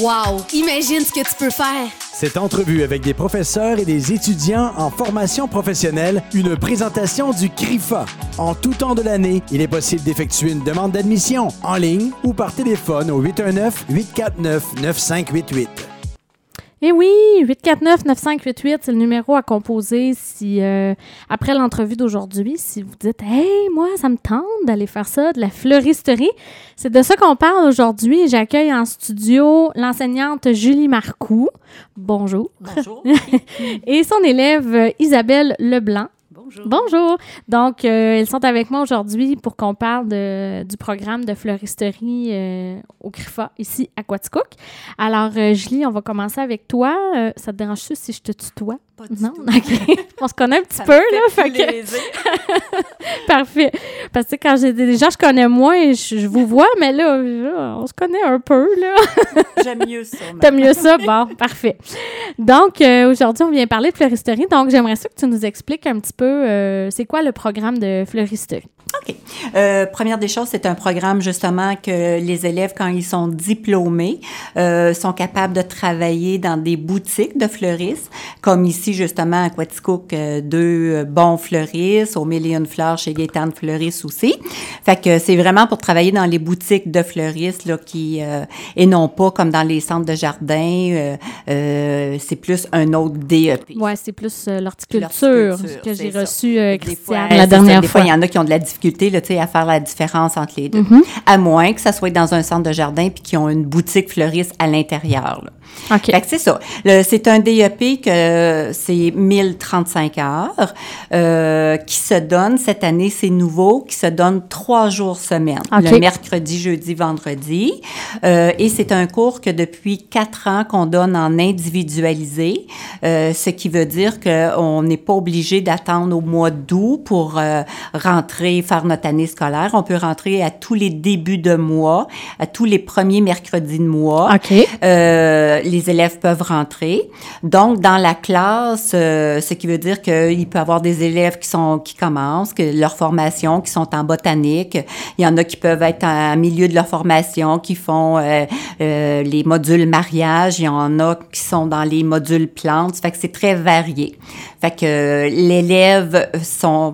Wow! Imagine ce que tu peux faire! Cette entrevue avec des professeurs et des étudiants en formation professionnelle, une présentation du CRIFA. En tout temps de l'année, il est possible d'effectuer une demande d'admission en ligne ou par téléphone au 819-849-9588. Eh oui, 849-9588, c'est le numéro à composer si, euh, après l'entrevue d'aujourd'hui, si vous dites Hey, moi, ça me tente d'aller faire ça, de la fleuristerie. C'est de ça qu'on parle aujourd'hui. J'accueille en studio l'enseignante Julie Marcoux. Bonjour. Bonjour. Et son élève euh, Isabelle Leblanc. Bonjour. Donc, euh, ils sont avec moi aujourd'hui pour qu'on parle de- du programme de fleuristerie euh, au CRIFA, ici à Quaticook. Alors, euh, Julie, on va commencer avec toi. Euh, ça te dérange-tu si je te tutoie? Pas du Non? tout. OK. on se connaît un petit Ça peu, là. fait que, parfait. Parce que quand j'ai des gens que je connais moins, je, je vous vois, mais là, là, on se connaît un peu, là. J'aime mieux ça. T'aimes mieux ça? Bon, parfait. Donc, euh, aujourd'hui, on vient parler de fleuristerie. Donc, j'aimerais ça que tu nous expliques un petit peu euh, c'est quoi le programme de fleuristerie. OK. Euh, première des choses, c'est un programme justement que les élèves, quand ils sont diplômés, euh, sont capables de travailler dans des boutiques de fleuristes, comme ici justement à Quaticook, euh, deux euh, bons fleuristes, au Million Fleurs chez Gaétane Fleuriste aussi. Fait que c'est vraiment pour travailler dans les boutiques de fleuristes là, qui euh, et non pas comme dans les centres de jardin. euh, c'est plus un autre DEP. Ouais, c'est plus l'horticulture que j'ai reçu Christiane fois, la ça, dernière des fois. il y en a qui ont de la difficulté là, tu sais, à faire la différence entre les deux. Mhm. À moins que ça soit dans un centre de jardin puis qu'ils ont une boutique fleuriste à l'intérieur. OK. C'est ça. C'est un DEP que c'est 1035 heures euh, qui se donne cette année, c'est nouveau, qui se donne trois jours semaine. Le mercredi, jeudi, vendredi. Euh, et c'est un cours que depuis quatre ans qu'on donne en individualisé, euh, ce qui veut dire qu'on n'est pas obligé d'attendre au mois d'août pour rentrer, faire notre année scolaire. On peut rentrer à tous les débuts de mois, à tous les premiers mercredis de mois. OK. Euh, les élèves peuvent rentrer. Donc, dans la classe, euh, ce qui veut dire qu'il peut y avoir des élèves qui sont qui commencent, que leur formation, qui sont en botanique. Il y en a qui peuvent être en milieu de leur formation, qui font euh, euh, les modules mariage. Il y en a qui sont dans les modules plantes. Fait que c'est très varié. Fait que euh, l'élève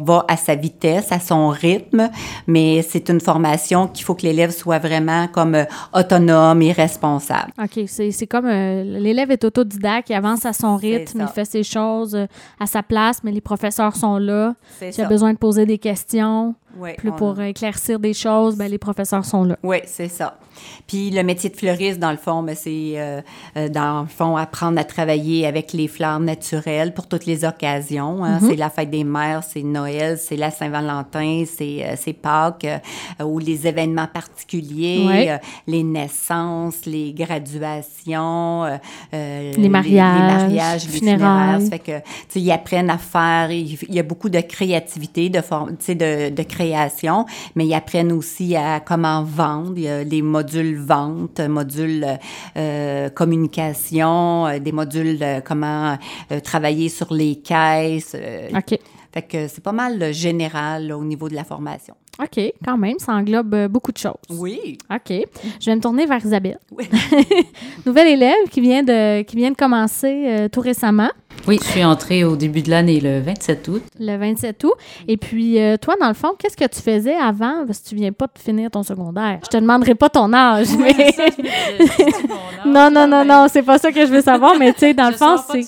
va à sa vitesse, à son rythme, mais c'est une formation qu'il faut que l'élève soit vraiment comme autonome et responsable. OK. C'est comme euh, l'élève est autodidacte, il avance à son rythme, il fait ses choses euh, à sa place, mais les professeurs sont là. C'est S'il a besoin de poser des questions, Ouais, plus pour éclaircir des choses, ben, les professeurs sont là. Oui, c'est ça. Puis le métier de fleuriste, dans le fond, ben, c'est, euh, euh, dans le fond, apprendre à travailler avec les fleurs naturelles pour toutes les occasions. hein. C'est la fête des mères, c'est Noël, c'est la Saint-Valentin, c'est, euh, c'est Pâques, euh, ou les événements particuliers, Ouais. euh, les naissances, les graduations, Les mariages, les, mariages, les funérailles. fait que, ils apprennent à faire, il y a beaucoup de créativité, de, forme, tu sais, de, de création, mais ils apprennent aussi à comment vendre. Il y a des modules vente, modules euh, communication, euh, des modules euh, comment euh, travailler sur les caisses. OK. Fait que c'est pas mal général là, au niveau de la formation. OK, quand même, ça englobe beaucoup de choses. Oui. OK. Je vais me tourner vers Isabelle. Oui. Nouvelle élève qui vient de, qui vient de commencer euh, tout récemment, Oui, je suis entrée au début de l'année, le 27 août. le 27 août. Et puis, euh, toi, dans le fond, qu'est-ce que tu faisais avant? Parce que tu viens pas de finir ton secondaire. Je te demanderai pas ton âge, mais... non, non, non, non, c'est pas ça que je veux savoir, mais tu sais, dans le fond, c'est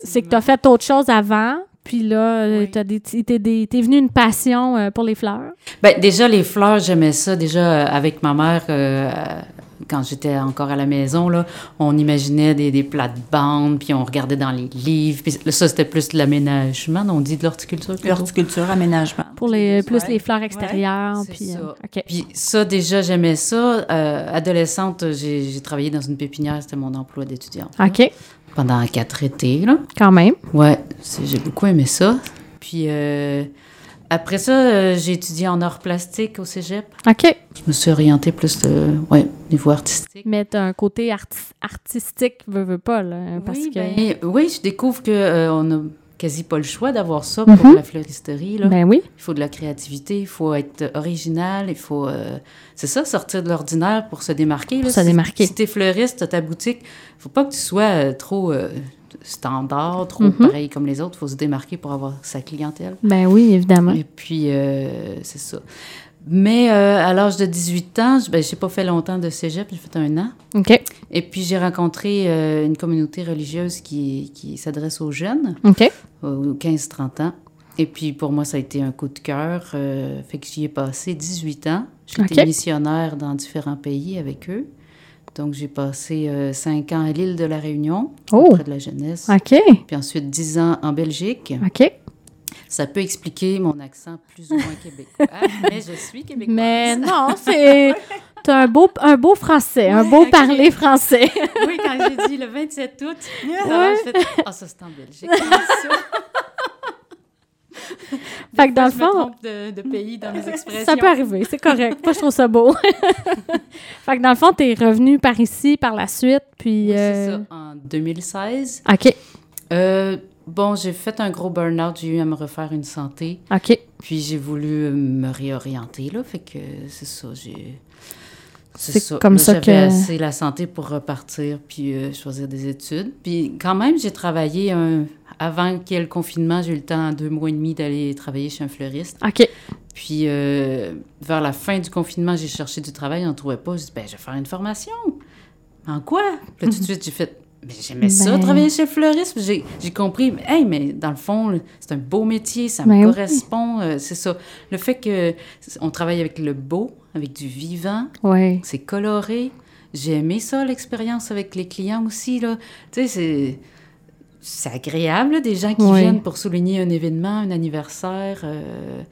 c'est que tu as fait autre chose avant, puis là, euh, Oui. t'es venu une passion euh, pour les fleurs. Ben, déjà, les fleurs, j'aimais ça. Déjà, avec ma mère, euh, quand j'étais encore à la maison, là, on imaginait des, des plates-bandes, puis on regardait dans les livres. Puis ça, c'était plus de l'aménagement, on dit de l'horticulture. plutôt. Horticulture, aménagement. Pour les, plus Ouais. les fleurs extérieures. puis, ça. euh, OK. Puis ça, déjà, j'aimais ça. Euh, adolescente, j'ai travaillé dans une pépinière, c'était mon emploi d'étudiante. OK, Pendant quatre étés, là. quand même. Ouais, j'ai beaucoup aimé ça. Puis euh, après ça, euh, j'ai étudié en arts plastiques au cégep. OK. Je me suis orientée plus de, ouais, niveau artistique. Mais t'as un côté arti- artistique, veux, veux pas, là, parce oui, que... ben, oui, je découvre que euh, on a quasi pas le choix d'avoir ça pour Mhm. la fleuristerie. Là. Ben oui. Il faut de la créativité, il faut être original, il faut... euh, c'est ça, sortir de l'ordinaire pour se démarquer. Pour là. se Si- démarquer. Si t'es fleuriste, t'as ta boutique, faut pas que tu sois euh, trop euh, standard, trop Mhm. pareil comme les autres. faut se démarquer pour avoir sa clientèle. Ben oui, évidemment. Et puis, euh, c'est ça. Mais euh, à l'âge de 18 ans, je- ben, j'ai pas fait longtemps de cégep, j'ai fait un an. OK. Et puis, j'ai rencontré euh, une communauté religieuse qui, qui s'adresse aux jeunes, OK. aux 15-30 ans. Et puis, pour moi, ça a été un coup de cœur. fait que j'y ai passé 18 ans. OK. missionnaire dans différents pays avec eux. Donc, j'ai passé 5 ans à l'île de la Réunion, Oh. auprès de la jeunesse. OK. Puis ensuite, 10 ans en Belgique. OK. Ça peut expliquer mon accent plus ou moins québécois, mais je suis québécoise. Mais non, c'est. T'as un beau, un beau français, un beau parler français. Oui, quand j'ai dit le 27 août, alors j'ai fait Ah, ça c'est en Belgique. Fait que dans le Je me fond, trompe de, de pays dans mes expressions. ça peut arriver, c'est correct. Moi, je trouve ça beau. fait que dans le fond, t'es revenu par ici par la suite, puis. Oui, c'est euh, ça, en 2016. OK. Euh, bon, j'ai fait un gros burn-out, j'ai eu à me refaire une santé, OK. puis j'ai voulu me réorienter, là, fait que c'est ça, j'ai... C'est comme Là, ça j'avais que- assez la santé pour repartir puis euh, choisir des études. Puis quand même, j'ai travaillé un... Avant qu'il y ait le confinement, j'ai eu le temps, en deux mois et demi, d'aller travailler chez un fleuriste. OK. Puis euh, vers la fin du confinement, j'ai cherché du travail, on ne trouvait pas. J'ai dit, ben, je vais faire une formation. En quoi? Puis là, tout de suite, j'ai fait, mais j'aimais ça, Ben- travailler chez le fleuriste. J'ai, compris, hey, mais dans le fond, c'est un beau métier, ça Ben me oui. correspond. euh, c'est ça. Le fait que on travaille avec le beau, avec du vivant, c'est coloré. J'ai aimé ça, l'expérience avec les clients aussi. Là. Tu sais, c'est, c'est agréable, là, des gens qui Oui. viennent pour souligner un événement, un anniversaire. euh,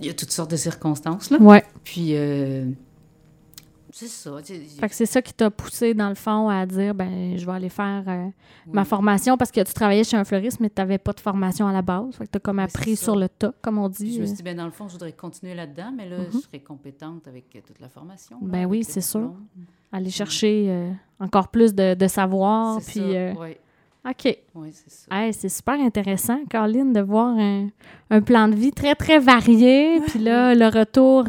Il y a toutes sortes de circonstances. Là. Ouais. Puis, euh, c'est ça. Fait que c'est ça qui t'a poussé, dans le fond, à dire, ben, je vais aller faire euh, ma formation parce que tu travaillais chez un fleuriste, mais tu n'avais pas de formation à la base. Fait que tu as comme appris sur le tas, comme on Puis dit. je me suis dit, ben, dans le fond, je voudrais continuer là-dedans, mais là, je serais compétente avec euh, toute la formation. là, Ben oui, c'est sûr. aller chercher euh, encore plus de, de savoir. Puis, ça, euh, oui, OK. oui, c'est ça. Hey, c'est super intéressant, Caroline, de voir un, un plan de vie très, très varié. Puis là, le retour,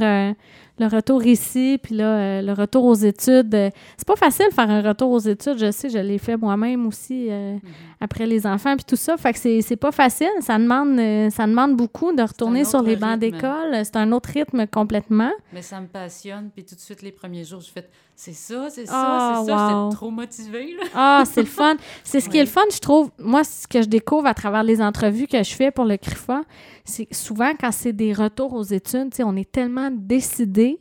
le retour ici, puis là, euh, le retour aux études. Euh, C'est pas facile de faire un retour aux études. Je sais, je l'ai fait moi-même aussi euh, après les enfants, puis tout ça. Fait que c'est c'est pas facile. Ça demande, ça demande beaucoup de retourner sur les bancs d'école. C'est un autre rythme complètement. Mais ça me passionne. Puis tout de suite, les premiers jours, je fais c'est ça, c'est ça, Ah, c'est ça. wow. J'étais trop motivée. Là. Ah, c'est le fun. C'est ce qui est le fun, je trouve. Moi, ce que je découvre à travers les entrevues que je fais pour le CRIFA, c'est souvent quand c'est des retours aux études, on est tellement décidé,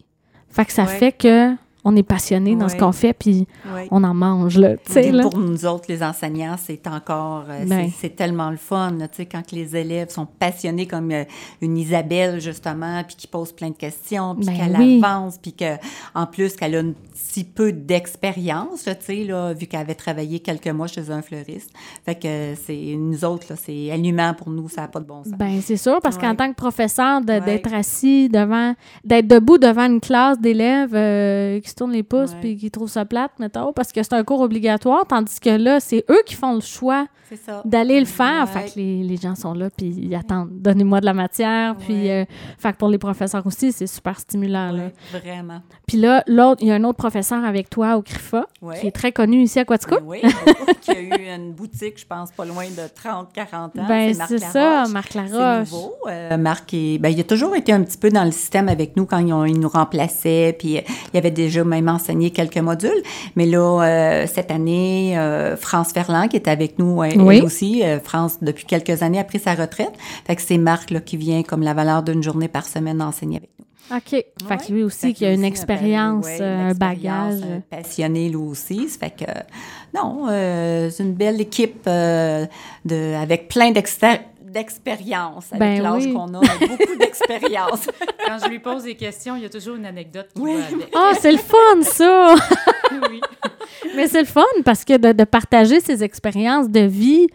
fait que ça Ouais. fait que on est passionné dans ce qu'on fait, puis on en mange là, là. Pour nous autres, les enseignants, c'est encore, euh, Ben. c'est- tellement le fun, là, quand que les élèves sont passionnés comme euh, une Isabelle, justement, puis qui pose plein de questions, puis Ben qu'elle oui. avance, puis que, en plus, qu'elle a un petit peu d'expérience, là, vu qu'elle avait travaillé quelques mois chez un fleuriste. Fait que c'est, nous autres, là, c'est allumant pour nous, ça n'a pas de bon sens. Ben c'est sûr parce qu'en tant que professeur d'être assis devant d'être debout devant une classe d'élèves euh, qui se tournent les pouces puis qui trouvent ça plate mettons parce que c'est un cours obligatoire tandis que là c'est eux qui font le choix C'est d'aller le faire. Fait que les, les gens sont là, puis ils attendent. Donnez-moi de la matière. Puis, euh, fait que pour les professeurs aussi, c'est super stimulant. Là. Vraiment. Puis là, l'autre, il y a un autre professeur avec toi au CRIFA, qui est très connu ici à Quatico. Oui, qui a eu une boutique, je pense, pas loin de 30-40 ans. Ben, Marc c'est ça, Laroche. Marc C'est Laroche. nouveau. Euh, Marc, est- ben, il a toujours été un petit peu dans le système avec nous quand ils, ont- ils nous remplaçaient, puis euh, il avait déjà même enseigné quelques modules. Mais là, euh, cette année, euh, France Ferland, qui est avec nous, elle, Oui. elle aussi, euh, France, depuis quelques années, a pris sa retraite. Fait que c'est Marc là, qui vient, comme la valeur d'une journée par semaine, enseigner avec nous. OK. Fait que lui aussi, qui a une aussi, expérience, ouais, euh, un une expérience, bagage. un passionné, lui aussi. Ça fait que, non, euh, c'est une belle équipe euh, de, avec plein d'expé- d'expérience. Avec Ben l'âge oui. qu'on a, beaucoup d'expérience. Quand je lui pose des questions, il y a toujours une anecdote qui Oui. va avec. Ah, c'est le fun, ça! oui. Mais c'est le fun parce que de, de partager ses expériences de vie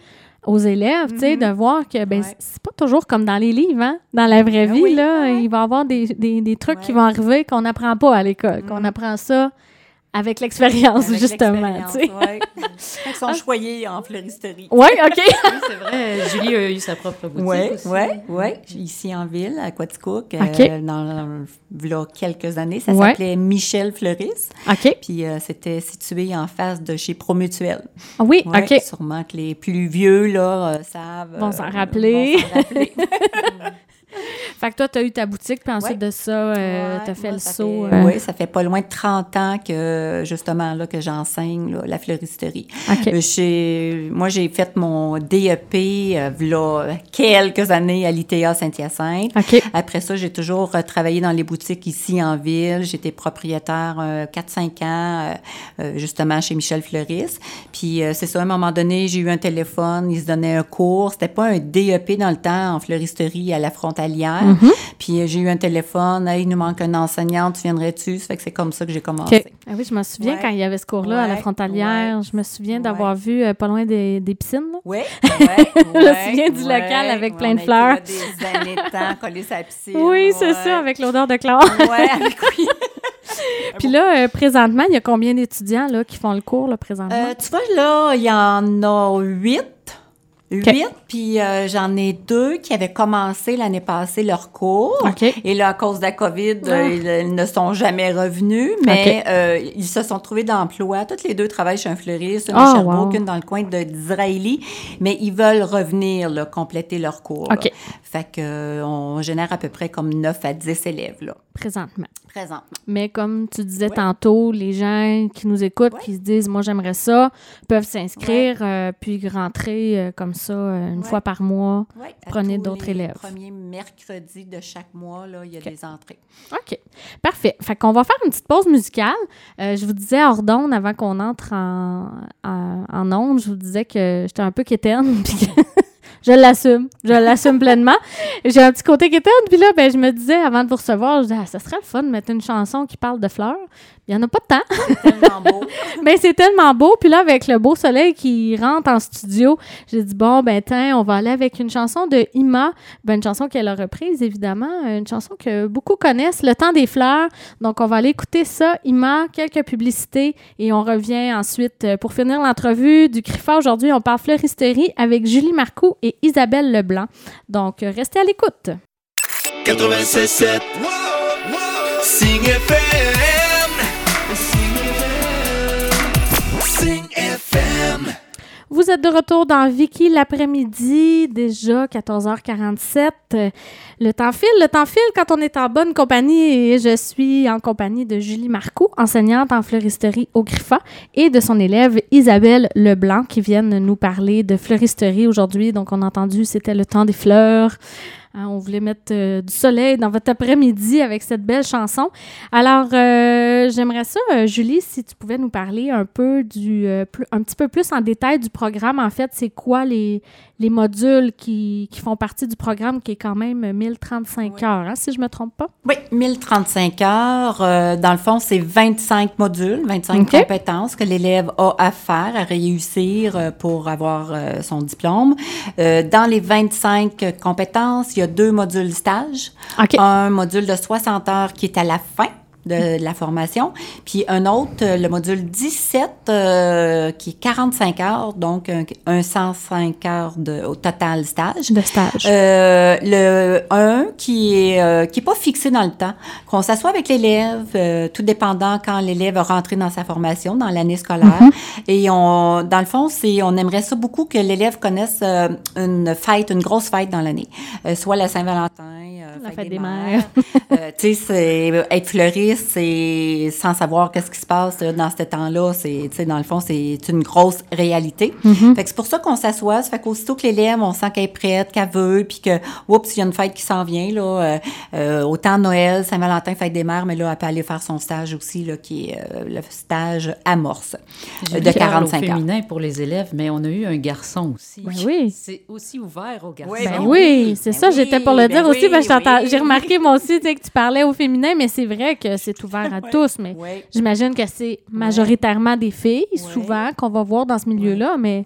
aux élèves, tu sais, de voir que ben, Mm-hmm. Ouais. c'est pas toujours comme dans les livres, hein? Dans la vraie Ben vie, oui, là, ouais, ouais. il va y avoir des, des, des trucs qui vont arriver qu'on n'apprend pas à l'école, qu'on Mm. apprend ça Avec l'expérience, Avec justement. l'expérience, tu sais. ouais. Ils sont choyés en fleuristerie. Oui, OK. Oui, c'est vrai. Julie a eu sa propre boutique Oui, aussi. oui, oui. Ici en ville, à Quaticook, euh, OK. dans, dans quelques années. Ça Ouais. s'appelait Michel Fleuris. OK. Puis euh, c'était situé en face de chez Promutuel. Ah Oui, Ouais, OK. Sûrement que les plus vieux, là, euh, savent. Vont euh, s'en rappeler. vont s'en rappeler. Fait que toi, tu as eu ta boutique, puis ensuite Ouais. de ça, euh, Ouais, tu as fait moi, le saut. fait- euh, Oui, ça fait pas loin de 30 ans que, justement, là, que j'enseigne là, la fleuristerie. OK. Euh, j'ai- moi, j'ai fait mon DEP euh, là, quelques années à l'ITA Saint-Hyacinthe. OK. Après ça, j'ai toujours euh, travaillé dans les boutiques ici en ville. J'étais propriétaire euh, 4-5 ans, justement, chez Michel Fleuris. Puis, euh, c'est ça, à un moment donné, j'ai eu un téléphone, ils se donnaient un cours. C'était pas un DEP dans le temps en fleuristerie à la Mm-hmm. Puis, euh, j'ai eu un téléphone, hey, il nous manque un enseignant, tu viendrais-tu? Ça fait que c'est comme ça que j'ai commencé. Ah oui, je me souviens Ouais. quand il y avait ce cours-là à la frontalière. ouais. Je me souviens d'avoir vu euh, pas loin des, des piscines. là. Oui, Je me souviens du local avec plein de fleurs. des années de temps collés sur la piscine. Oui, c'est ça, avec l'odeur de chlore. Ouais, avec oui. Puis là, euh, présentement, il y a combien d'étudiants qui font le cours là, présentement? Euh, tu vois, là, il y en a huit. Huit, puis euh, j'en ai deux qui avaient commencé l'année passée leur cours. Et là, à cause de la COVID, Ah. euh, ils, ils ne sont jamais revenus, mais euh, ils se sont trouvés d'emploi. Toutes les deux travaillent chez un fleuriste, une Ah, à Sherbrooke, wow. une dans le coin de d'Israéli, mais ils veulent revenir, là, compléter leur cours. là. Fait que, euh, on génère à peu près comme 9 à 10 élèves, là, Présentement. présentement. Mais comme tu disais Ouais. tantôt, les gens qui nous écoutent, Ouais. qui se disent Moi, j'aimerais ça, peuvent s'inscrire, puis rentrer comme ça euh, une Ouais. fois par mois. Ouais, Prenez d'autres élèves. Premier mercredi de chaque mois, là, il y a des entrées. OK. Parfait. Fait qu'on va faire une petite pause musicale. Euh, je vous disais hors d'onde, avant qu'on entre en, en, en onde, je vous disais que j'étais un peu quétaine, puis que je l'assume. Je l'assume pleinement. J'ai un petit côté quétaine, puis là, ben, je me disais, avant de vous recevoir, je disais, ah, ça serait le fun de mettre une chanson qui parle de fleurs. Il n'y en a pas de temps. Tellement beau. Mais c'est tellement beau. Puis là, avec le beau soleil qui rentre en studio, j'ai dit, bon, ben, tiens, on va aller avec une chanson de Ima. Ben, une chanson qu'elle a reprise, évidemment. Une chanson que beaucoup connaissent, Le temps des fleurs. Donc, on va aller écouter ça, Ima, quelques publicités. Et on revient ensuite euh, pour finir l'entrevue du CRIFA. Aujourd'hui, on parle fleuristerie avec Julie Marcoux et Isabelle Leblanc. Donc, restez à l'écoute. 96.7 Sing FM Vous êtes de retour dans Vicky l'après-midi, déjà 14h47. Euh, Le temps file, le temps file quand on est en bonne compagnie et je suis en compagnie de Julie Marcoux, enseignante en fleuristerie au Griffa, et de son élève Isabelle Leblanc qui viennent nous parler de fleuristerie aujourd'hui. Donc, on a entendu, c'était le temps des fleurs. Hein, on voulait mettre euh, du soleil dans votre après-midi avec cette belle chanson. Alors, euh, j'aimerais ça, euh, Julie, si tu pouvais nous parler un peu du, plus- un petit peu plus en détail du programme. En fait, c'est quoi les, les modules qui, qui font partie du programme qui est quand même 1035 heures, hein, si je me trompe pas? Oui, 1035 heures. Dans le fond, c'est 25 modules, 25 OK. compétences que l'élève a à faire, à réussir pour avoir son diplôme. Dans les 25 compétences, il y a deux modules stage. Un module de 60 heures qui est à la fin de la formation, puis un autre, euh, le module 17, euh, qui est 45 heures, donc un, un 105 heures de, au total stage. De stage. Euh, le 1 qui est euh, qui est pas fixé dans le temps, qu'on s'assoit avec l'élève, tout dépendant quand l'élève a rentré dans sa formation, dans l'année scolaire. Et on, dans le fond, c'est on aimerait ça beaucoup que l'élève connaisse une fête, une grosse fête dans l'année, soit la Saint-Valentin, La fête, fête des, des mères. Euh, tu sais, c'est être fleuriste, c'est sans savoir qu'est-ce qui se passe euh, dans ce temps-là. C'est, tu sais, dans le fond, c'est une grosse réalité. Fait que c'est pour ça qu'on s'assoit. Ça fait qu'aussitôt que l'élève, on sent qu'elle est prête, qu'elle veut, puis que, oups, il y a une fête qui s'en vient, là. euh, euh, autant Noël, Saint-Valentin, fête des mères, mais là, elle peut aller faire son stage aussi, là, qui est euh, le stage amorce euh, de parle 45 au heures. féminin pour les élèves, mais on a eu un garçon aussi. Ben oui. C'est aussi ouvert aux garçons. Oui, Ben Ben oui, oui, c'est ben ça, oui, j'étais pour le ben dire aussi. que j'entends- oui, J'ai oui. remarqué moi aussi que tu parlais au féminin, mais c'est vrai que c'est ouvert à tous. Mais j'imagine que c'est majoritairement des filles, souvent, qu'on va voir dans ce milieu-là. Mais.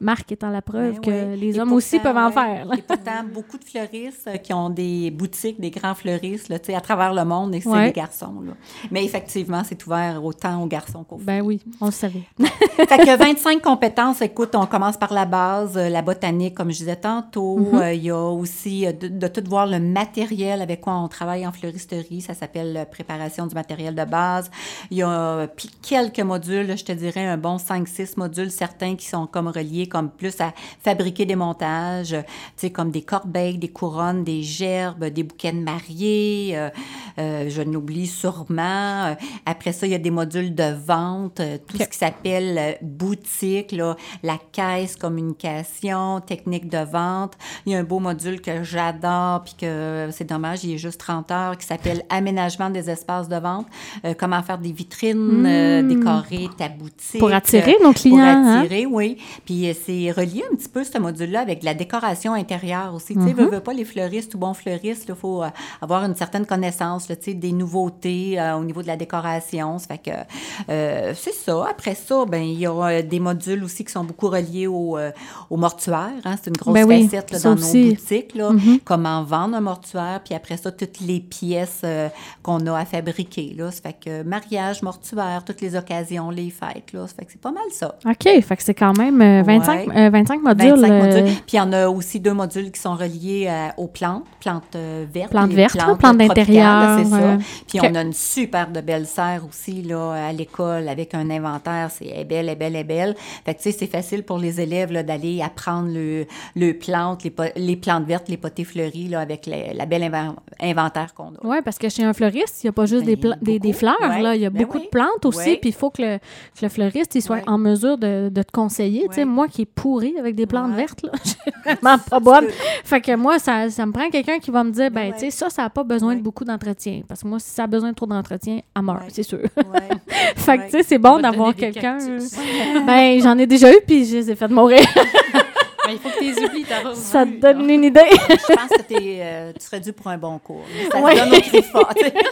Marc étant la preuve Ben que oui. les hommes aussi peuvent en faire. là. Et pourtant, beaucoup de fleuristes euh, qui ont des boutiques, des grands fleuristes là, à travers le monde, et c'est Ouais. des garçons. Là. Mais effectivement, c'est ouvert autant aux garçons qu'aux filles. Ben oui, on le savait. fait que 25 compétences, écoute, on commence par la base, euh, la botanique, comme je disais tantôt. Mm-hmm. Euh, Il y a aussi de, de tout voir le matériel avec quoi on travaille en fleuristerie. Ça s'appelle préparation du matériel de base. Il y a puis quelques modules, je te dirais un bon 5-6 modules, certains qui sont comme reliés comme plus à fabriquer des montages, euh, tu sais, comme des corbeilles, des couronnes, des gerbes, des bouquets de mariés. euh, euh, je n'oublie sûrement. Euh, Après ça, il y a des modules de vente, euh, tout ce qui s'appelle boutique, là, la caisse, communication, technique de vente. Il y a un beau module que j'adore, puis que c'est dommage, il est juste 30 heures, qui s'appelle aménagement des espaces de vente. Euh, comment faire des vitrines, euh, décorer ta boutique. Pour attirer nos clients, Pour hein? attirer, oui. Puis c'est relié un petit peu, ce module-là, avec la décoration intérieure aussi. Tu sais, Mm-hmm. veux, veux pas les fleuristes ou bons fleuristes, il faut euh, avoir une certaine connaissance, tu sais, des nouveautés euh, au niveau de la décoration. Ça fait que euh, c'est ça. Après ça, ben il y a des modules aussi qui sont beaucoup reliés au, au mortuaire. hein. C'est une grosse Ben oui, facette là, dans aussi. Mm-hmm. nos boutiques. Là. Comment vendre un mortuaire, puis après ça, toutes les pièces qu'on a à fabriquer. Là. Ça fait que mariage, mortuaire, toutes les occasions, les fêtes. Là. Ça fait que c'est pas mal ça. OK, fait que c'est quand même euh, 25, Ouais. euh, 25 modules. 25 euh, modules. Puis il y en a aussi deux modules qui sont reliés euh, aux plantes, plantes vertes. Plantes vertes, plantes tropicales, d'intérieur, C'est ça. Puis on a une super de belle serre aussi là, à l'école avec un inventaire. C'est elle est belle, elle est belle, elle est belle. Fait que tu sais, c'est facile pour les élèves d'aller apprendre le, le plantes, les, plantes vertes, les potées fleuries là, avec la, la belle inven- inventaire qu'on a. Oui, parce que chez un fleuriste, il n'y a pas juste des, Ben, des, fleurs, ouais. là. il y a Ben beaucoup oui. de plantes aussi, puis il faut que le, que le fleuriste il soit Ouais. en mesure de, de te conseiller. Tu sais, moi qui est pourri avec des plantes Ouais. vertes, là, vraiment pas bonne. Fait que moi, ça, ça me prend quelqu'un qui va me dire, ben, Ouais. tu sais, ça, ça n'a pas besoin de beaucoup d'entretien. Parce que moi, si ça a besoin de trop d'entretien, à mort, Ouais. c'est sûr. Ouais. fait que, tu sais, c'est On bon d'avoir quelqu'un. ben, j'en ai déjà eu, puis je les ai fait mourir. Il faut que tu les oublies, ta ça te donne une idée. Je pense que t'es, euh, tu serais dû pour un bon cours. Ça Ouais. se donne au CRIFA, tu sais.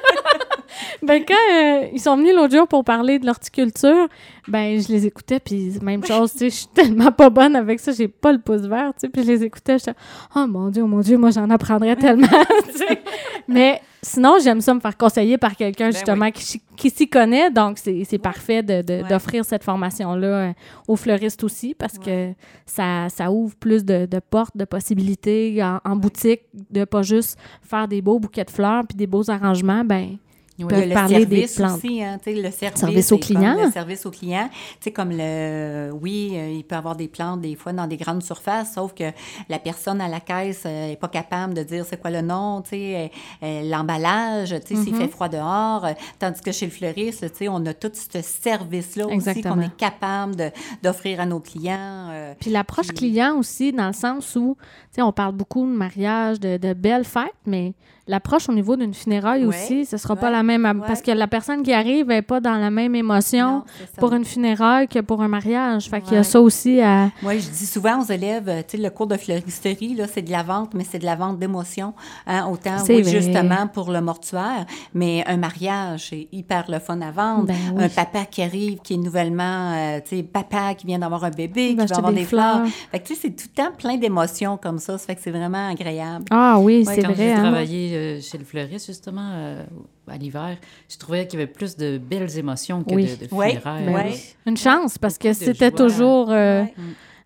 Ben, quand euh, ils sont venus l'autre jour pour parler de l'horticulture, ben, je les écoutais, puis même chose, tu sais, je suis tellement pas bonne avec ça, j'ai pas le pouce vert, tu sais, puis je les écoutais, j'étais, oh mon Dieu, oh mon Dieu, moi, j'en apprendrais tellement, tu sais. Mais sinon, j'aime ça me faire conseiller par quelqu'un, justement, qui, s'y- qui s'y connaît, donc c'est c'est parfait de- de- Ouais. d'offrir cette formation-là euh, aux fleuristes aussi, parce que ça, ça ouvre plus de, de portes, de possibilités en, en boutique, de pas juste faire des beaux bouquets de fleurs puis des beaux arrangements, ben Oui. peuvent le parler des service plantes. aussi, hein, le service, Service aux est comme clients. Le service aux clients, tu sais, comme le, oui, euh, il peut avoir des plantes des fois dans des grandes surfaces, sauf que la personne à la caisse n'est pas capable de dire c'est quoi le nom, tu sais, euh, euh, l'emballage, tu sais, s'il Mm-hmm. fait froid dehors, euh, tandis que chez le fleuriste, tu sais, on a tout ce service-là aussi qu'on est capable d'offrir à nos clients. euh, Puis l'approche Puis- client aussi, dans le sens où, tu sais, on parle beaucoup de mariage, de, de belles fêtes, mais l'approche au niveau d'une funéraille Ouais, aussi, ce sera pas la même. ouais. Parce que la personne qui arrive n'est pas dans la même émotion non, pour une funéraille que pour un mariage. Fait qu'il y a ça aussi à. Moi, je dis souvent aux élèves, tu sais, le cours de fleuristerie, là, c'est de la vente, mais c'est de la vente d'émotions. Hein, autant, oui, justement, pour le mortuaire, mais un mariage, c'est hyper le fun à vendre. Ben oui. Un papa qui arrive, qui est nouvellement, euh, tu sais, papa qui vient d'avoir un bébé, qui Va avoir des des fleurs. fleurs. Fait que, tu sais, c'est tout le temps plein d'émotions comme ça. Ça fait que c'est vraiment agréable. Ah oui, Ouais, c'est Quand vrai. j'ai hein. travaillé euh, chez le fleuriste, justement, euh, à l'hiver, je trouvais qu'il y avait plus de belles émotions que Oui. de, de funérailles. Oui. Une chance, parce que c'était toujours euh, Ouais.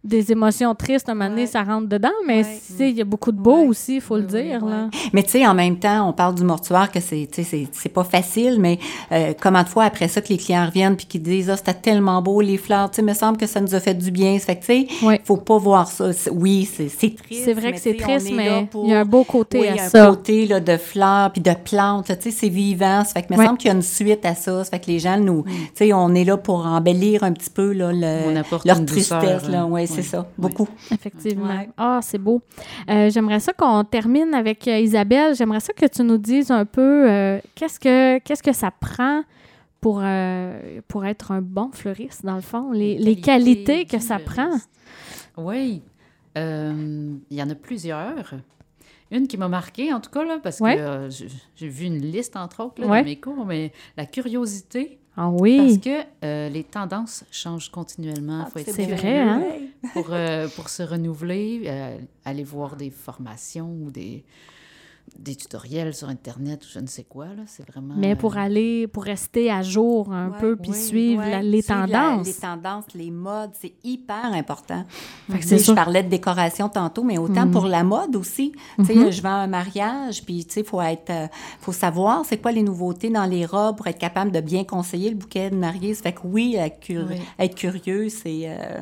Des émotions tristes. Un moment donné, Ouais. ça rentre dedans, mais Ouais. tu sais, il y a beaucoup de beau Ouais. aussi, il faut le dire. Là. Mais tu sais, en même temps, on parle du mortuaire que c'est, tu sais, c'est, c'est pas facile, mais euh, comment de fois après ça que les clients reviennent puis qu'ils disent ah c'était tellement beau les fleurs, tu sais, me semble que ça nous a fait du bien. Ça fait que tu sais, Ouais. faut pas voir ça. Oui, c'est, c'est triste. C'est vrai que c'est triste, mais il pour- y a un beau côté oui, à il y a un ça. côté là, de fleurs puis de plantes, tu sais, c'est vivant. Ça fait que me Ouais. semble qu'il y a une suite à ça. Ça fait que les gens nous, tu sais, on est là pour embellir un petit peu là, le- leur douceur, tristesse là. hein. Ouais, c'est ça, beaucoup. Effectivement. Ouais. Ah, c'est beau. Euh, J'aimerais ça qu'on termine avec euh, Isabelle. J'aimerais ça que tu nous dises un peu euh, qu'est-ce que qu'est-ce que ça prend pour, euh, pour être un bon fleuriste, dans le fond, les, les qualités que ça prend? Oui. Euh, Il y en a plusieurs. Une qui m'a marquée, en tout cas, là, parce Ouais. que euh, j'ai- j'ai vu une liste, entre autres, là, Ouais. dans mes cours, mais la curiosité, Ah Parce oui. que euh, les tendances changent continuellement. faut être Ah, c'est vrai, hein? Pour, euh, pour se renouveler, euh, aller voir des formations ou des, des tutoriels sur Internet ou je ne sais quoi. là, C'est vraiment... Mais euh, pour aller, pour rester à jour un Ouais, peu, puis oui, suivre ouais. la- les Suivre la- tendances. les tendances, les modes, c'est hyper important. Fait que c'est. Je parlais de décoration tantôt, mais autant Mhm. pour la mode aussi. Tu sais, Je vends un mariage, puis tu sais, faut être, euh, faut savoir c'est quoi les nouveautés dans les robes pour être capable de bien conseiller le bouquet de mariée. Ça fait que oui, être, cur- Oui. être curieux, c'est... euh,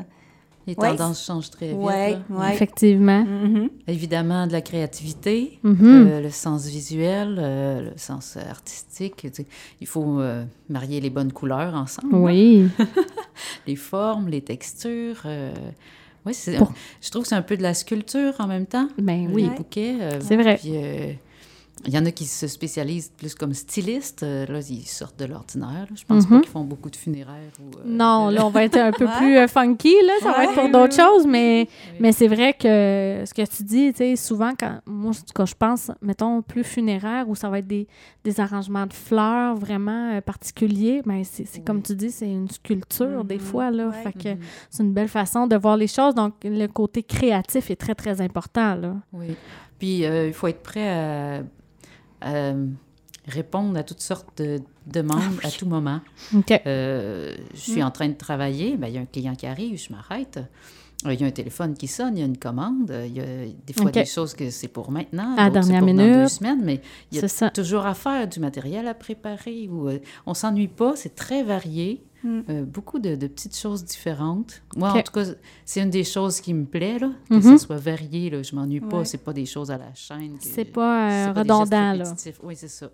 Les Ouais, tendances changent très vite. ouais, ouais. Effectivement. Mhm. Évidemment, de la créativité, Mhm. euh, le sens visuel, euh, le sens artistique. Il faut euh, marier les bonnes couleurs ensemble. Oui. Les formes, les textures. euh, oui, c'est, Pour- je trouve que c'est un peu de la sculpture en même temps. Ben Oui, oui. les bouquets. euh, C'est vrai. Puis, euh, il y en a qui se spécialisent plus comme stylistes. euh, là, ils sortent de l'ordinaire. Je pense Mhm. pas qu'ils font beaucoup de funéraires. Ou, euh, Non, là, on va être un peu Ouais. plus euh, funky, là. Ça va être pour d'autres choses, mais, mais c'est vrai que ce que tu dis, tu sais, souvent, quand moi, quand je pense, mettons, plus funéraire, où ça va être des, des arrangements de fleurs vraiment euh, particuliers, mais c'est c'est comme tu dis, c'est une sculpture, des Mhm, fois, là. ouais. Fait que Mhm. c'est une belle façon de voir les choses. Donc, le côté créatif est très, très important, là. Oui. Puis, euh, il faut être prêt à, à répondre à toutes sortes de demandes à tout moment. Euh, je suis en train de travailler, ben, il y a un client qui arrive, je m'arrête. Euh, Il y a un téléphone qui sonne, il y a une commande. euh, Il y a des fois OK. des choses que c'est pour maintenant, À d'autres, c'est pour dans minute. deux semaines, mais il y a toujours à faire, du matériel à préparer. Ou, euh, on s'ennuie pas, c'est très varié. Mm. Euh, beaucoup de, de petites choses différentes. Moi, en tout cas, c'est une des choses qui me plaît, là, que Mhm. ça soit varié. Là. Je m'ennuie pas. Ouais. C'est pas des choses à la chaîne. C'est pas, euh, pas redondant, là. Oui, c'est ça.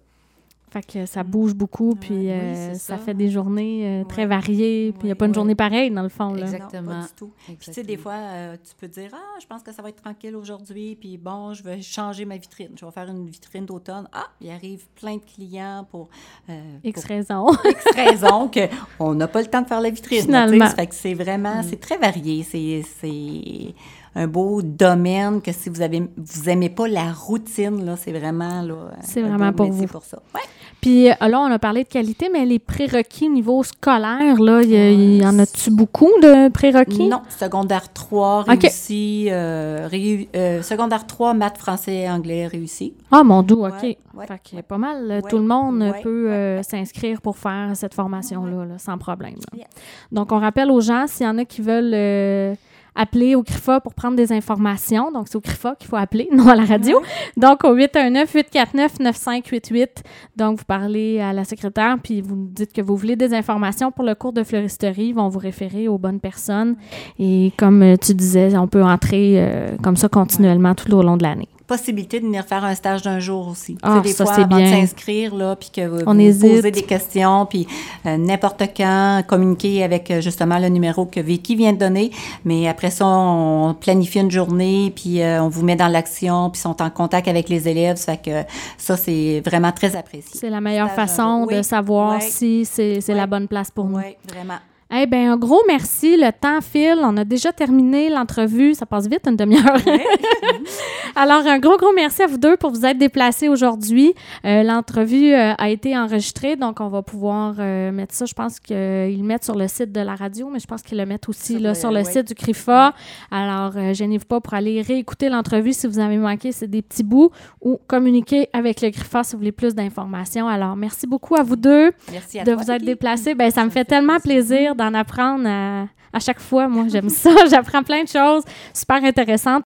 Fait que ça bouge beaucoup, puis Oui, euh, c'est ça. ça. fait des journées euh, très Ouais. variées, puis il n'y a Ouais. pas une journée pareille, dans le fond, là. Exact. Non, pas Exactement. du tout. Puis tu sais, des fois, euh, tu peux dire, ah, je pense que ça va être tranquille aujourd'hui, puis bon, je vais changer ma vitrine. Je vais faire une vitrine d'automne. Ah, il arrive plein de clients pour, euh, X pour raison. X raisons qu'on n'a pas le temps de faire la vitrine. Finalement. Fait que c'est vraiment, c'est très varié. C'est, c'est un beau domaine que si vous avez, vous aimez pas la routine, là, c'est vraiment, là, C'est vraiment beau pour vous. pour ça. Ouais. Puis euh, là, on a parlé de qualité, mais les prérequis niveau scolaire, là, il y, en a-tu beaucoup de prérequis? Non, secondaire 3 OK. réussi, euh, euh, secondaire 3 maths, français et anglais réussi. Ah, mon Dieu, OK. Ouais, ouais, fait que pas mal, Ouais, tout le monde ouais, peut ouais, euh, ouais. s'inscrire pour faire cette formation-là, là, sans problème. là. Yes. Donc, on rappelle aux gens, s'il y en a qui veulent appeler au CRIFA pour prendre des informations, donc c'est au CRIFA qu'il faut appeler, non à la radio. Donc, au 819-849-9588. Donc, vous parlez à la secrétaire, puis vous dites que vous voulez des informations pour le cours de fleuristerie. Ils vont vous référer aux bonnes personnes. Et comme euh, tu disais, on peut entrer euh, comme ça continuellement tout au long de l'année. Possibilité de venir faire un stage d'un jour aussi. Ah, des ça, fois, avant bien. de s'inscrire, là, puis que vous, On vous posez des questions, puis euh, n'importe quand, communiquer avec euh, justement le numéro que Vicky vient de donner. Mais après ça, on planifie une journée, puis euh, on vous met dans l'action, puis sont en contact avec les élèves. Ça fait que ça, c'est vraiment très apprécié. C'est la meilleure façon de Oui. savoir si c'est la bonne place pour nous. Oui, vraiment. Eh bien, un gros merci. Le temps file. On a déjà terminé l'entrevue. Ça passe vite, une demi-heure. Alors, un gros, gros merci à vous deux pour vous être déplacés aujourd'hui. Euh, l'entrevue euh, a été enregistrée, donc on va pouvoir euh, mettre ça. Je pense qu'ils le mettent sur le site de la radio, mais je pense qu'ils le mettent aussi Sur là, le- sur le oui. site du CRIFA. Alors, euh, gênez-vous pas pour aller réécouter l'entrevue si vous avez manqué, c'est des petits bouts, ou communiquer avec le CRIFA si vous voulez plus d'informations. Alors, merci beaucoup à vous deux Merci à de toi, vous être Vicky. déplacés. Ben, ça me fait tellement plaisir d'en apprendre à, chaque fois. Moi, j'aime ça. J'apprends plein de choses super intéressantes.